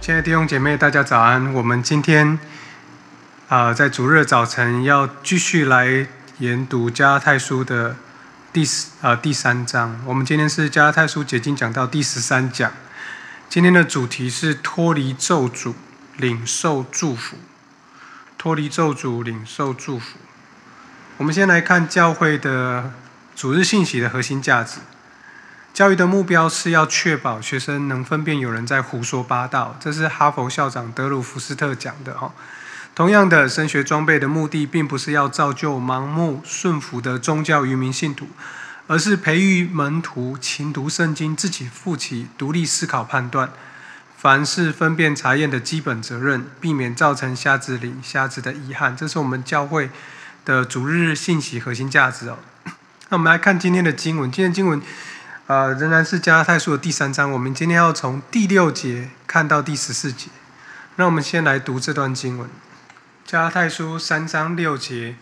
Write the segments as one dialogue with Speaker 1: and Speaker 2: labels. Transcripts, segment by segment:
Speaker 1: 亲爱的弟兄姐妹，大家早安。我们今天啊、在主日早晨要继续来研读加拉太书的第四啊、第三章。我们今天是加拉太书解经讲到第十三讲。今天的主题是脱离咒诅，领受祝福。脱离咒诅，领受祝福。我们先来看教会的主日信息的核心价值。教育的目标是要确保学生能分辨有人在胡说八道，这是哈佛校长德鲁福斯特讲的哈。同样的，神学装备的目的并不是要造就盲目顺服的宗教愚民信徒，而是培育门徒勤读圣经，自己负起独立思考判断，凡是分辨查验的基本责任，避免造成瞎子领瞎子的遗憾。这是我们教会的主日信息核心价值哦。那我们来看今天的经文，今天经文。呃，仍然是加拉太书的第三章。我们今天要从第六节看到第十四节。那我们先来读这段经文：加拉太书三章六节，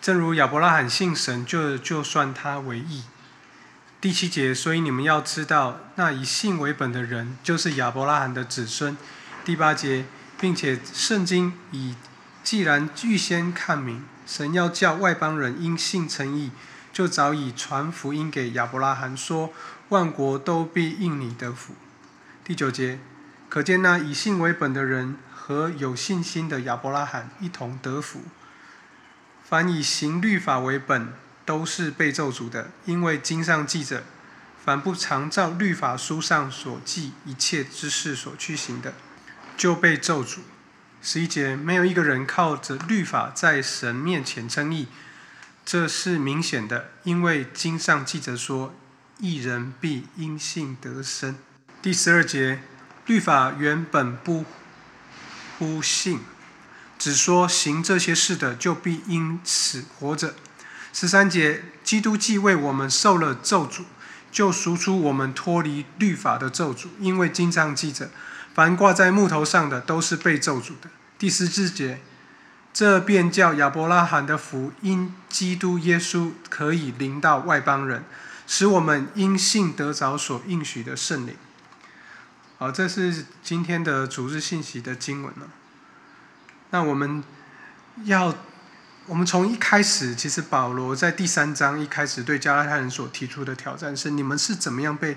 Speaker 1: 正如亚伯拉罕信神，就就算他为义。第七节，所以你们要知道，那以信为本的人，就是亚伯拉罕的子孙。第八节，并且圣经以既然预先看明，神要叫外邦人因信称义。就早已传福音给亚伯拉罕，说万国都必应你得福。第九节，可见那以信为本的人和有信心的亚伯拉罕一同得福。凡以行律法为本，都是被咒诅的，因为经上记着：凡不常照律法书上所记一切之事所去行的，就被咒诅。十一节，没有一个人靠着律法在神面前称义。这是明显的，因为经上记着说：“一人必因信得生。”第十二节，律法原本不呼信，只说行这些事的就必因此活着。十三节，基督既为我们受了咒诅，就赎出我们脱离律法的咒诅，因为经上记着：“凡挂在木头上的，都是被咒诅的。”第十四节。这便叫亚伯拉罕的福，因基督耶稣可以临到外邦人，使我们因信得着所应许的圣灵。好，这是今天的主日信息的经文了。那我们要，我们从一开始，其实保罗在第三章一开始对加拉太人所提出的挑战是：你们是怎么样被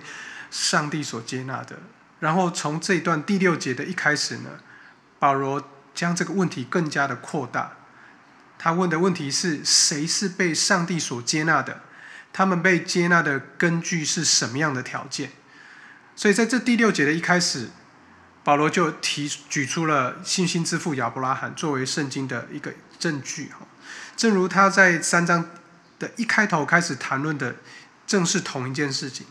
Speaker 1: 上帝所接纳的？然后从这一段第六节的一开始呢，保罗。将这个问题更加的扩大，他问的问题是谁是被上帝所接纳的？他们被接纳的根据是什么样的条件？所以在这第六节的一开始，保罗就提举出了信心之父亚伯拉罕作为圣经的一个证据。哈，正如他在三章的一开头开始谈论的，正是同一件事情。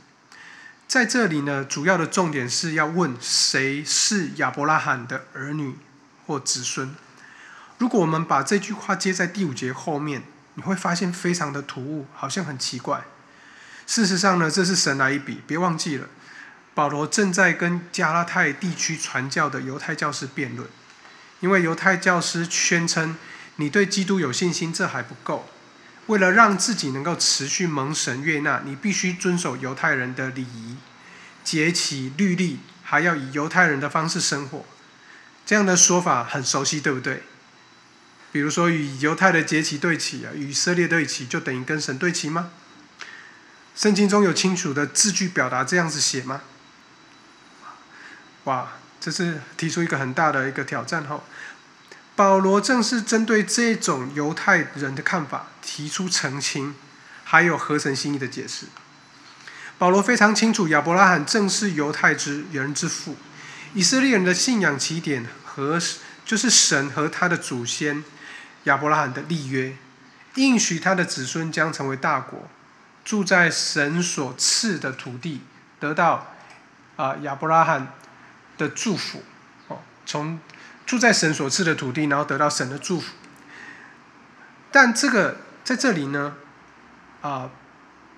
Speaker 1: 在这里呢，主要的重点是要问谁是亚伯拉罕的儿女。或子孙，如果我们把这句话接在第五节后面，你会发现非常的突兀，好像很奇怪。事实上呢，这是神来一笔。别忘记了，保罗正在跟加拉太地区传教的犹太教师辩论，因为犹太教师宣称你对基督有信心，这还不够。为了让自己能够持续蒙神悦纳，你必须遵守犹太人的礼仪、节期、律例，还要以犹太人的方式生活。这样的说法很熟悉，对不对？比如说，与犹太的节期对齐啊，与以色列对齐，就等于跟神对齐吗？圣经中有清楚的字句表达这样子写吗？哇，这是提出一个很大的一个挑战后。保罗正是针对这种犹太人的看法提出澄清，还有合神心意的解释。保罗非常清楚，亚伯拉罕正是犹太之人之父。以色列人的信仰起点和就是神和他的祖先亚伯拉罕的立约，应许他的子孙将成为大国，住在神所赐的土地，得到啊亚伯拉罕的祝福哦，从住在神所赐的土地，然后得到神的祝福。但这个在这里呢，啊，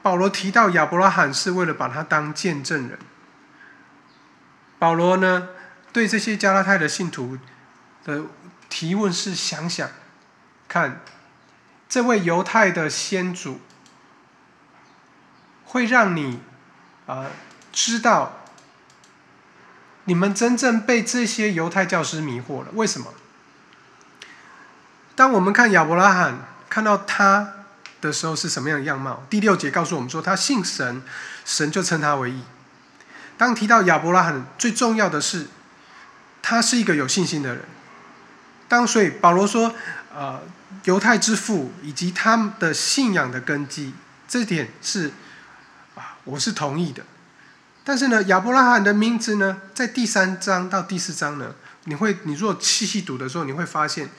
Speaker 1: 保罗提到亚伯拉罕是为了把他当见证人。保罗呢，对这些加拉太的信徒的提问是：想想看，这位犹太的先祖会让你啊知道你们真正被这些犹太教师迷惑了。为什么？当我们看亚伯拉罕看到他的时候是什么样的样貌？第六节告诉我们说，他信神，神就称他为义。当提到亚伯拉罕，最重要的是，他是一个有信心的人。当所以保罗说，呃，犹太之父以及他们的信仰的根基，这点是啊，我是同意的。但是呢，亚伯拉罕的名字呢，在第三章到第四章呢，你会，你若细细读的时候，你会发现，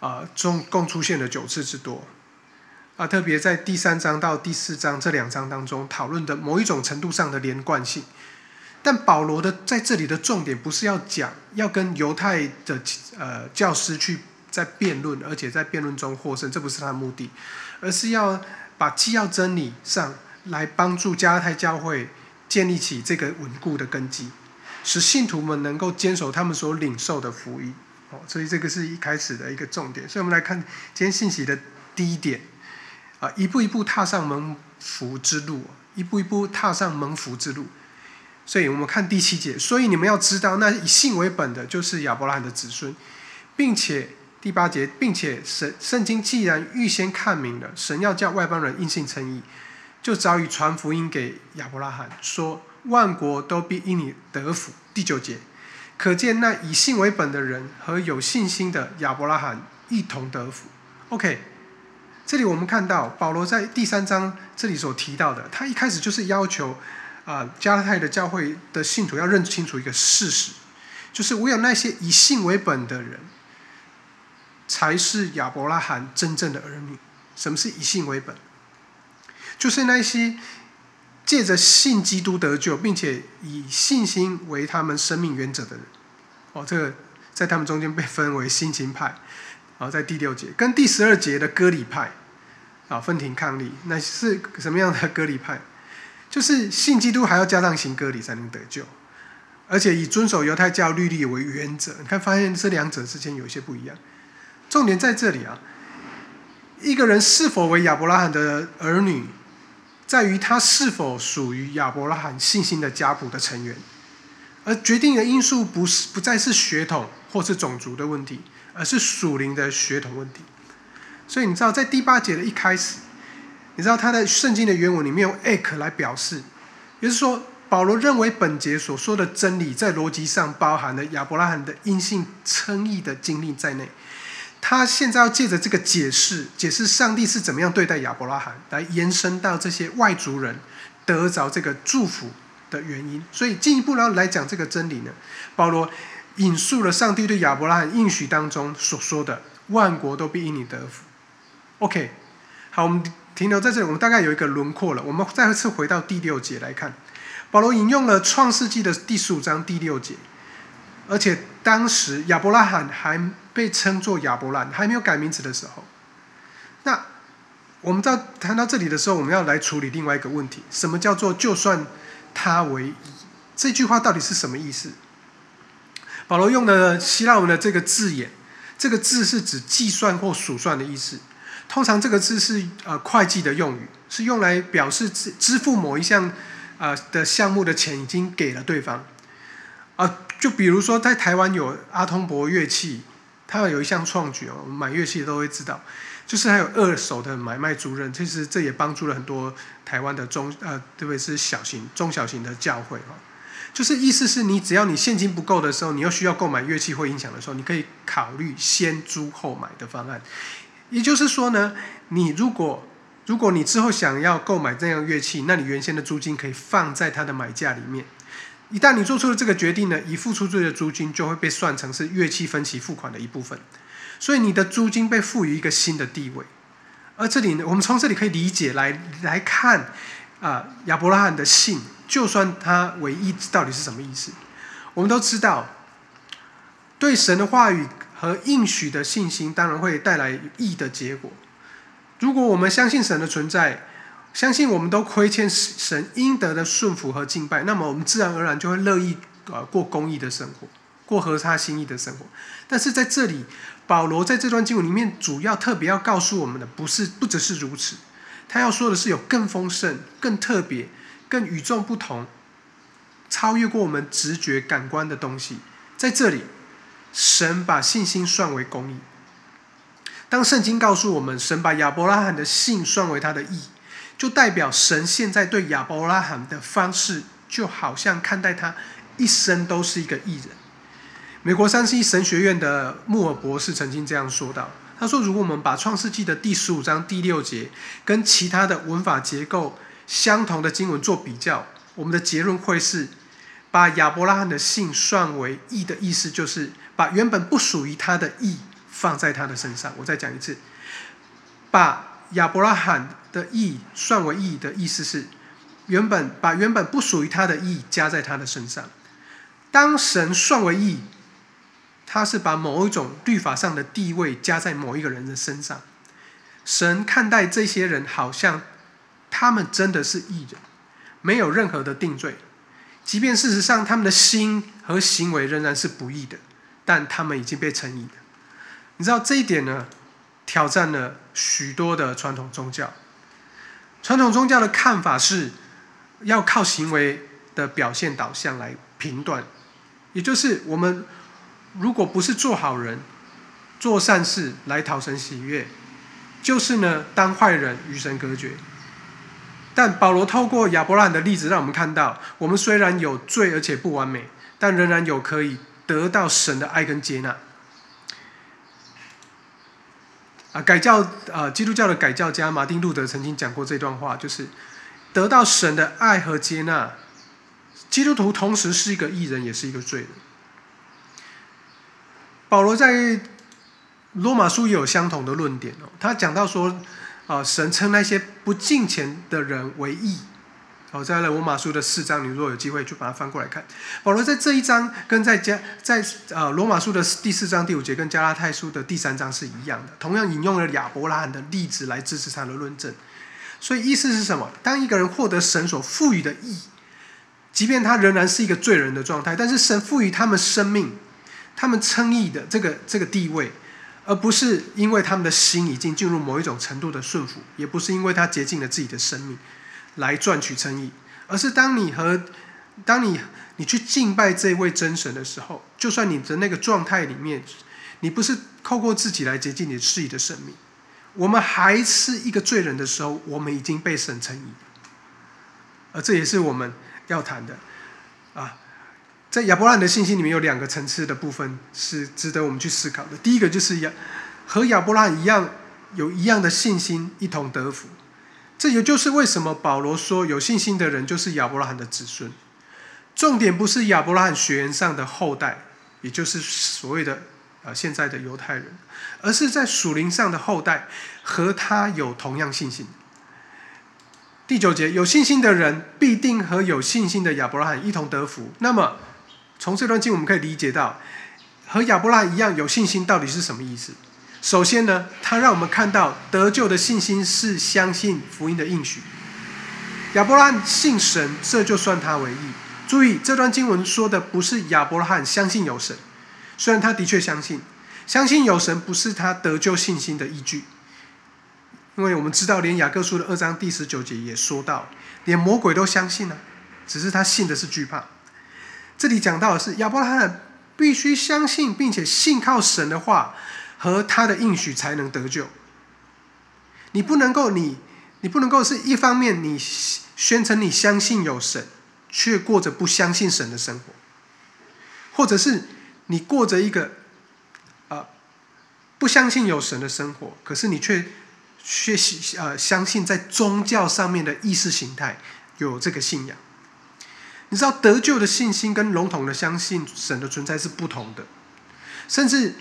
Speaker 1: 啊，总共出现了九次之多，啊，特别在第三章到第四章这两章当中讨论的某一种程度上的连贯性。但保罗的在这里的重点不是要讲要跟犹太的呃教师去在辩论，而且在辩论中获胜，这不是他的目的，而是要把基要真理上来帮助加太教会。建立起这个稳固的根基，使信徒们能够坚守他们所领受的福音。哦，所以这个是一开始的一个重点。所以我们来看今天信息的第一点，啊，一步一步踏上蒙福之路，一步一步踏上蒙福之路。所以我们看第七节，所以你们要知道，那以信为本的，就是亚伯拉罕的子孙，并且第八节，并且神圣经既然预先看明了，神要叫外邦人因信称义。就早已传福音给亚伯拉罕，说万国都必因你得福。第九节，可见那以信为本的人和有信心的亚伯拉罕一同得福。OK，这里我们看到保罗在第三章这里所提到的，他一开始就是要求啊加拉太的教会的信徒要认清楚一个事实，就是唯有那些以信为本的人，才是亚伯拉罕真正的儿女。什么是以信为本？就是那些借着信基督得救，并且以信心为他们生命原则的人，哦，这个在他们中间被分为心情派，啊，在第六节跟第十二节的割礼派，啊，分庭抗礼，那是什么样的割礼派？就是信基督还要加上行割礼才能得救，而且以遵守犹太教律例为原则。你看，发现这两者之间有一些不一样。重点在这里啊，一个人是否为亚伯拉罕的儿女？在于他是否属于亚伯拉罕信心的家谱的成员，而决定的因素不是不再是血统或是种族的问题，而是属灵的血统问题。所以你知道，在第八节的一开始，你知道他的圣经的原文里面用 “ek” 来表示，也就是说，保罗认为本节所说的真理在逻辑上包含了亚伯拉罕的阴性称义的经历在内。他现在要借着这个解释，解释上帝是怎么样对待亚伯拉罕，来延伸到这些外族人得着这个祝福的原因。所以进一步来来讲这个真理呢，保罗引述了上帝对亚伯拉罕应许当中所说的“万国都必因你得福”。OK，好，我们停留在这里，我们大概有一个轮廓了。我们再次回到第六节来看，保罗引用了创世纪的第十五章第六节。而且当时亚伯拉罕还被称作亚伯兰，还没有改名字的时候。那我们在谈到这里的时候，我们要来处理另外一个问题：什么叫做“就算他为这句话到底是什么意思？保罗用的希腊文的这个字眼，这个字是指计算或数算的意思。通常这个字是呃会计的用语，是用来表示支支付某一项啊的项目的钱已经给了对方啊。就比如说，在台湾有阿通博乐器，它有一项创举哦，买乐器都会知道，就是还有二手的买卖租赁，其实这也帮助了很多台湾的中呃，特别是小型、中小型的教会哦。就是意思是你只要你现金不够的时候，你又需要购买乐器或音响的时候，你可以考虑先租后买的方案。也就是说呢，你如果如果你之后想要购买这样乐器，那你原先的租金可以放在它的买价里面。一旦你做出了这个决定呢，已付出这的租金就会被算成是乐器分期付款的一部分，所以你的租金被赋予一个新的地位。而这里呢，我们从这里可以理解来来看啊，亚伯拉罕的信，就算他唯一到底是什么意思？我们都知道，对神的话语和应许的信心，当然会带来义的结果。如果我们相信神的存在，相信我们都亏欠神应得的顺服和敬拜，那么我们自然而然就会乐意呃过公义的生活，过合他心意的生活。但是在这里，保罗在这段经文里面，主要特别要告诉我们的，不是不只是如此，他要说的是有更丰盛、更特别、更与众不同超越过我们直觉感官的东西。在这里，神把信心算为公义。当圣经告诉我们，神把亚伯拉罕的信算为他的义，就代表神现在对亚伯拉罕的方式，就好像看待他一生都是一个义人。美国三一神学院的穆尔博士曾经这样说道：“他说，如果我们把创世纪的第十五章第六节跟其他的文法结构相同的经文做比较，我们的结论会是，把亚伯拉罕的信算为义的意思，就是把原本不属于他的义。”放在他的身上。我再讲一次，把亚伯拉罕的义算为义的意思是，原本把原本不属于他的义加在他的身上。当神算为义，他是把某一种律法上的地位加在某一个人的身上。神看待这些人，好像他们真的是义人，没有任何的定罪，即便事实上他们的心和行为仍然是不义的，但他们已经被称义的。你知道这一点呢？挑战了许多的传统宗教。传统宗教的看法是，要靠行为的表现导向来评断，也就是我们如果不是做好人、做善事来讨神喜悦，就是呢当坏人与神隔绝。但保罗透过亚伯拉罕的例子，让我们看到，我们虽然有罪而且不完美，但仍然有可以得到神的爱跟接纳。啊，改教啊，基督教的改教家马丁路德曾经讲过这段话，就是得到神的爱和接纳，基督徒同时是一个艺人，也是一个罪人。保罗在罗马书也有相同的论点哦，他讲到说，啊，神称那些不敬虔的人为义。好，在罗马书的四章，你如果有机会就把它翻过来看。保罗在这一章跟在加在呃罗马书的第四章第五节跟加拉太书的第三章是一样的，同样引用了亚伯拉罕的例子来支持他的论证。所以意思是什么？当一个人获得神所赋予的义，即便他仍然是一个罪人的状态，但是神赋予他们生命，他们称义的这个这个地位，而不是因为他们的心已经进入某一种程度的顺服，也不是因为他竭尽了自己的生命。来赚取称义，而是当你和当你你去敬拜这位真神的时候，就算你的那个状态里面，你不是透过自己来接近你自己的生命，我们还是一个罪人的时候，我们已经被神称义，而这也是我们要谈的啊。在亚伯拉罕的信心里面有两个层次的部分是值得我们去思考的。第一个就是亚和亚伯拉罕一样有一样的信心，一同得福。这也就是为什么保罗说有信心的人就是亚伯拉罕的子孙。重点不是亚伯拉罕血缘上的后代，也就是所谓的呃现在的犹太人，而是在属灵上的后代和他有同样信心。第九节，有信心的人必定和有信心的亚伯拉罕一同得福。那么从这段经我们可以理解到，和亚伯拉罕一样有信心到底是什么意思？首先呢，他让我们看到得救的信心是相信福音的应许。亚伯拉罕信神，这就算他为义。注意，这段经文说的不是亚伯拉罕相信有神，虽然他的确相信，相信有神不是他得救信心的依据。因为我们知道，连雅各书的二章第十九节也说到，连魔鬼都相信了，只是他信的是惧怕。这里讲到的是亚伯拉罕必须相信，并且信靠神的话。和他的应许才能得救。你不能够，你你不能够是一方面你宣称你相信有神，却过着不相信神的生活，或者是你过着一个啊不相信有神的生活，可是你却却呃相信在宗教上面的意识形态有这个信仰。你知道得救的信心跟笼统的相信神的存在是不同的，甚至。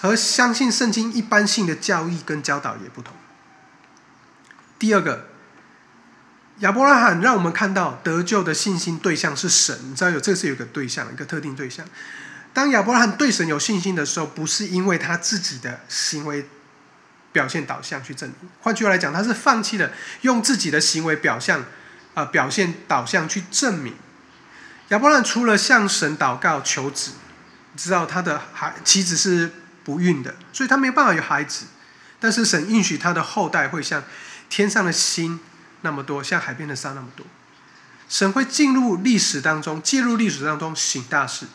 Speaker 1: 和相信圣经一般性的教义跟教导也不同。第二个，亚伯拉罕让我们看到得救的信心对象是神，你知道有这是有个对象，一个特定对象。当亚伯拉罕对神有信心的时候，不是因为他自己的行为表现导向去证明，换句话来讲，他是放弃了用自己的行为表象啊表现导向去证明。亚伯拉罕除了向神祷告求子，知道他的孩妻子是。不孕的，所以他没有办法有孩子。但是神允许他的后代会像天上的星那么多，像海边的沙那么多。神会进入历史当中，介入历史当中行大事，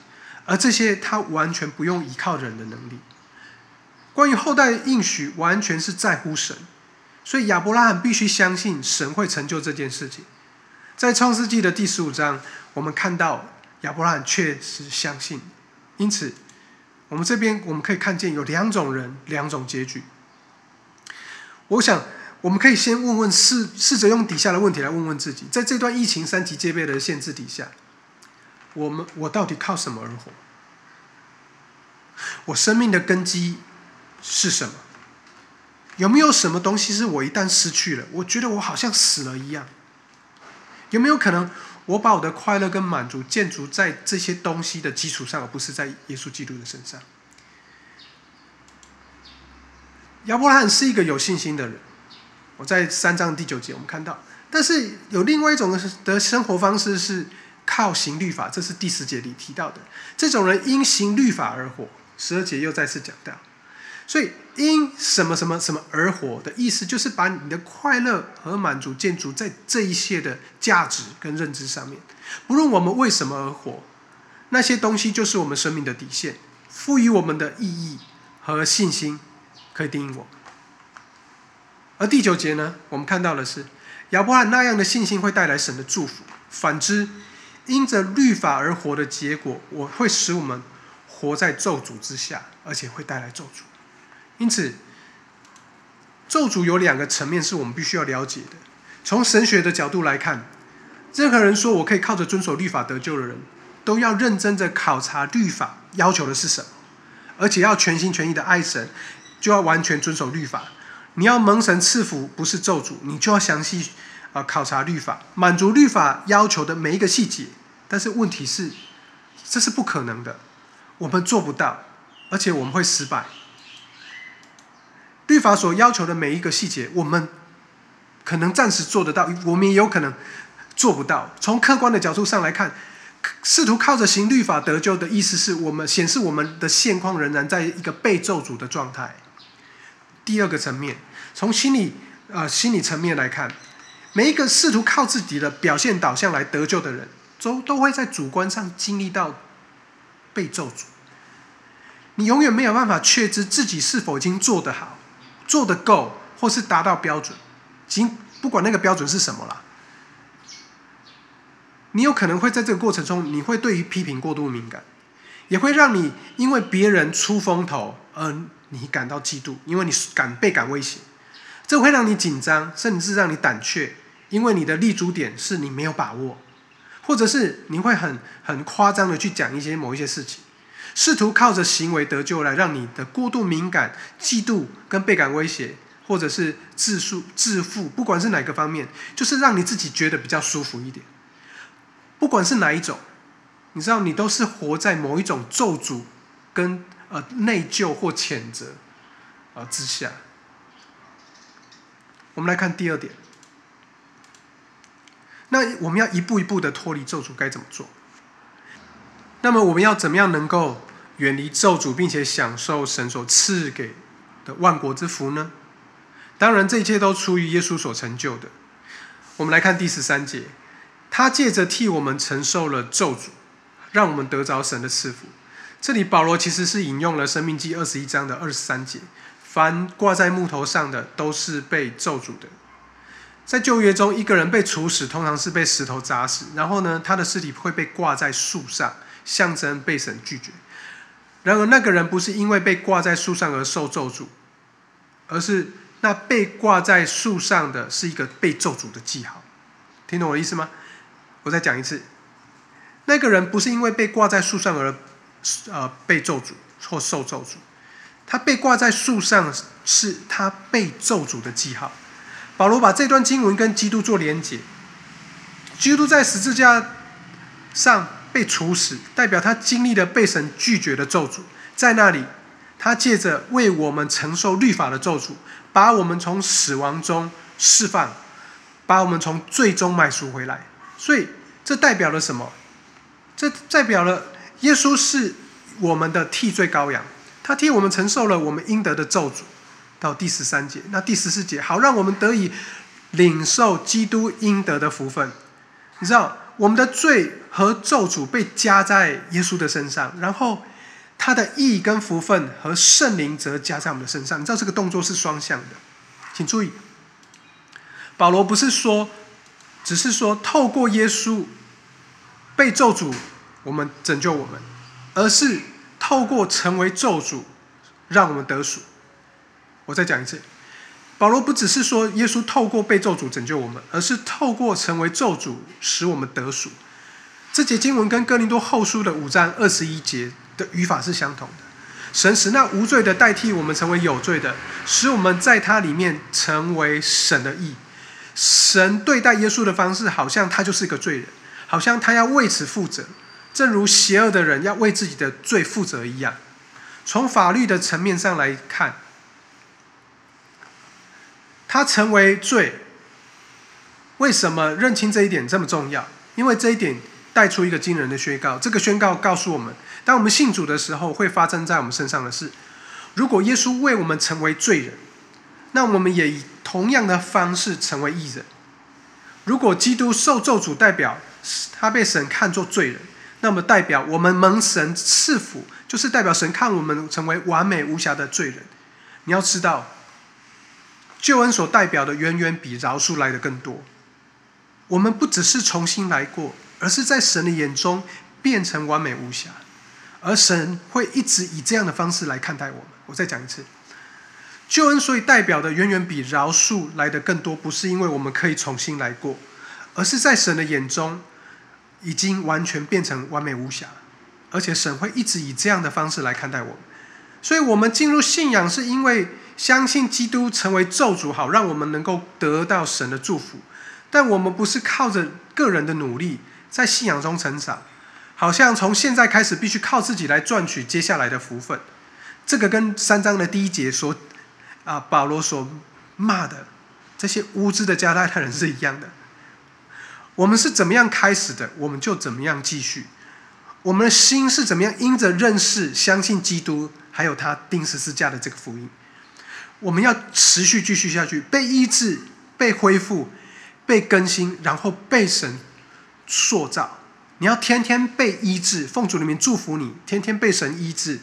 Speaker 1: 而这些他完全不用依靠人的能力。关于后代应许，完全是在乎神，所以亚伯拉罕必须相信神会成就这件事情。在创世纪的第十五章，我们看到亚伯拉罕确实相信，因此我们这边我们可以看见有两种人，两种结局。我想。我们可以先问问试试着用底下的问题来问问自己，在这段疫情三级戒备的限制底下，我们我到底靠什么而活？我生命的根基是什么？有没有什么东西是我一旦失去了，我觉得我好像死了一样？有没有可能我把我的快乐跟满足建筑在这些东西的基础上，而不是在耶稣基督的身上？亚伯拉罕是一个有信心的人。我在三章第九节，我们看到，但是有另外一种的生活方式是靠行律法，这是第十节里提到的。这种人因行律法而活，十二节又再次讲到。所以因什么什么什么而活的意思，就是把你的快乐和满足建筑在这一些的价值跟认知上面。不论我们为什么而活，那些东西就是我们生命的底线，赋予我们的意义和信心，可以定义我。而第九节呢，我们看到的是亚伯拉罕那样的信心会带来神的祝福；反之，因着律法而活的结果，我会使我们活在咒诅之下，而且会带来咒诅。因此，咒诅有两个层面是我们必须要了解的。从神学的角度来看，任何人说我可以靠着遵守律法得救的人，都要认真的考察律法要求的是什么，而且要全心全意的爱神，就要完全遵守律法。你要蒙神赐福，不是咒诅，你就要详细啊考察律法，满足律法要求的每一个细节。但是问题是，这是不可能的，我们做不到，而且我们会失败。法所要求的每一个细节，我们可能暂时做得到，我们也有可能做不到。从客观的角度上来看，试图靠着行律法得救的意思，是我们显示我们的现况仍然在一个被咒诅的状态。第二个层面，从心理呃心理层面来看，每一个试图靠自己的表现导向来得救的人，都都会在主观上经历到被咒诅。你永远没有办法确知自己是否已经做得好、做得够，或是达到标准。仅不管那个标准是什么啦，你有可能会在这个过程中，你会对于批评过度敏感，也会让你因为别人出风头而。你感到嫉妒，因为你感倍感威胁，这会让你紧张，甚至让你胆怯，因为你的立足点是你没有把握，或者是你会很很夸张的去讲一些某一些事情，试图靠着行为得救来让你的过度敏感、嫉妒跟倍感威胁，或者是自述自负，不管是哪个方面，就是让你自己觉得比较舒服一点。不管是哪一种，你知道，你都是活在某一种咒诅跟。呃，内疚或谴责啊之下，我们来看第二点。那我们要一步一步的脱离咒诅，该怎么做？那么我们要怎么样能够远离咒诅，并且享受神所赐给的万国之福呢？当然，这一切都出于耶稣所成就的。我们来看第十三节，他借着替我们承受了咒诅，让我们得着神的赐福。这里保罗其实是引用了《生命记》二十一章的二十三节：“凡挂在木头上的，都是被咒诅的。”在旧约中，一个人被处死，通常是被石头砸死，然后呢，他的尸体会被挂在树上，象征被神拒绝。然而，那个人不是因为被挂在树上而受咒诅，而是那被挂在树上的是一个被咒诅的记号。听懂我的意思吗？我再讲一次：那个人不是因为被挂在树上而。呃，被咒诅或受咒诅，他被挂在树上，是他被咒诅的记号。保罗把这段经文跟基督做连结，基督在十字架上被处死，代表他经历了被神拒绝的咒诅。在那里，他借着为我们承受律法的咒诅，把我们从死亡中释放，把我们从最终买赎回来。所以，这代表了什么？这代表了。耶稣是我们的替罪羔羊，他替我们承受了我们应得的咒诅。到第十三节，那第十四节，好让我们得以领受基督应得的福分。你知道，我们的罪和咒诅被加在耶稣的身上，然后他的义跟福分和圣灵则加在我们的身上。你知道这个动作是双向的，请注意，保罗不是说，只是说透过耶稣被咒诅，我们拯救我们，而是透过成为咒诅，让我们得赎。我再讲一次。保罗不只是说耶稣透过被咒诅拯救我们，而是透过成为咒诅使我们得赎。这节经文跟哥林多后书的五章二十一节的语法是相同的。神使那无罪的代替我们成为有罪的，使我们在他里面成为神的义。神对待耶稣的方式，好像他就是一个罪人，好像他要为此负责，正如邪恶的人要为自己的罪负责一样。从法律的层面上来看。他成为罪，为什么认清这一点这么重要？因为这一点带出一个惊人的宣告。这个宣告告诉我们，当我们信主的时候，会发生在我们身上的事。如果耶稣为我们成为罪人，那我们也以同样的方式成为义人。如果基督受咒诅，代表他被神看作罪人，那么代表我们蒙神赐福，就是代表神看我们成为完美无瑕的罪人。你要知道。救恩所代表的远远比饶恕来的更多。我们不只是重新来过，而是在神的眼中变成完美无瑕，而神会一直以这样的方式来看待我们。我再讲一次，救恩所以代表的远远比饶恕来的更多，不是因为我们可以重新来过，而是在神的眼中已经完全变成完美无瑕，而且神会一直以这样的方式来看待我们。所以，我们进入信仰是因为。相信基督成为咒诅，好让我们能够得到神的祝福。但我们不是靠着个人的努力在信仰中成长，好像从现在开始必须靠自己来赚取接下来的福分。这个跟三章的第一节所啊保罗所骂的这些无知的加拉太人是一样的。我们是怎么样开始的，我们就怎么样继续。我们的心是怎么样因着认识、相信基督，还有他钉十字架的这个福音。我们要持续继续下去，被医治、被恢复、被更新，然后被神塑造。你要天天被医治，奉主里面祝福你，天天被神医治、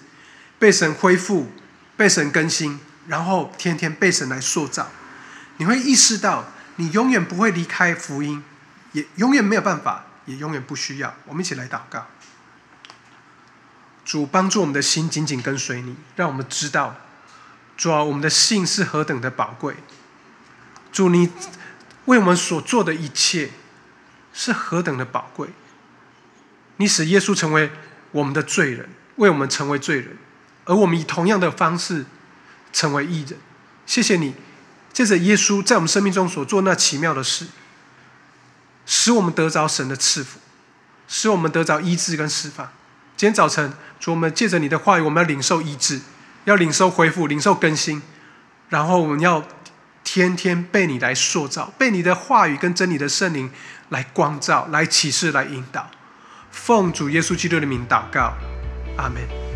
Speaker 1: 被神恢复、被神更新，然后天天被神来塑造。你会意识到，你永远不会离开福音，也永远没有办法，也永远不需要。我们一起来祷告，主帮助我们的心紧紧跟随你，让我们知道。主啊，我们的信是何等的宝贵！主，你为我们所做的一切是何等的宝贵！你使耶稣成为我们的罪人，为我们成为罪人，而我们以同样的方式成为义人。谢谢你，借着耶稣在我们生命中所做那奇妙的事，使我们得着神的赐福，使我们得着医治跟释放。今天早晨，主，我们借着你的话语，我们要领受医治。要领受恢复，领受更新，然后我们要天天被你来塑造，被你的话语跟真理的圣灵来光照、来启示、来引导。奉主耶稣基督的名祷告，阿门。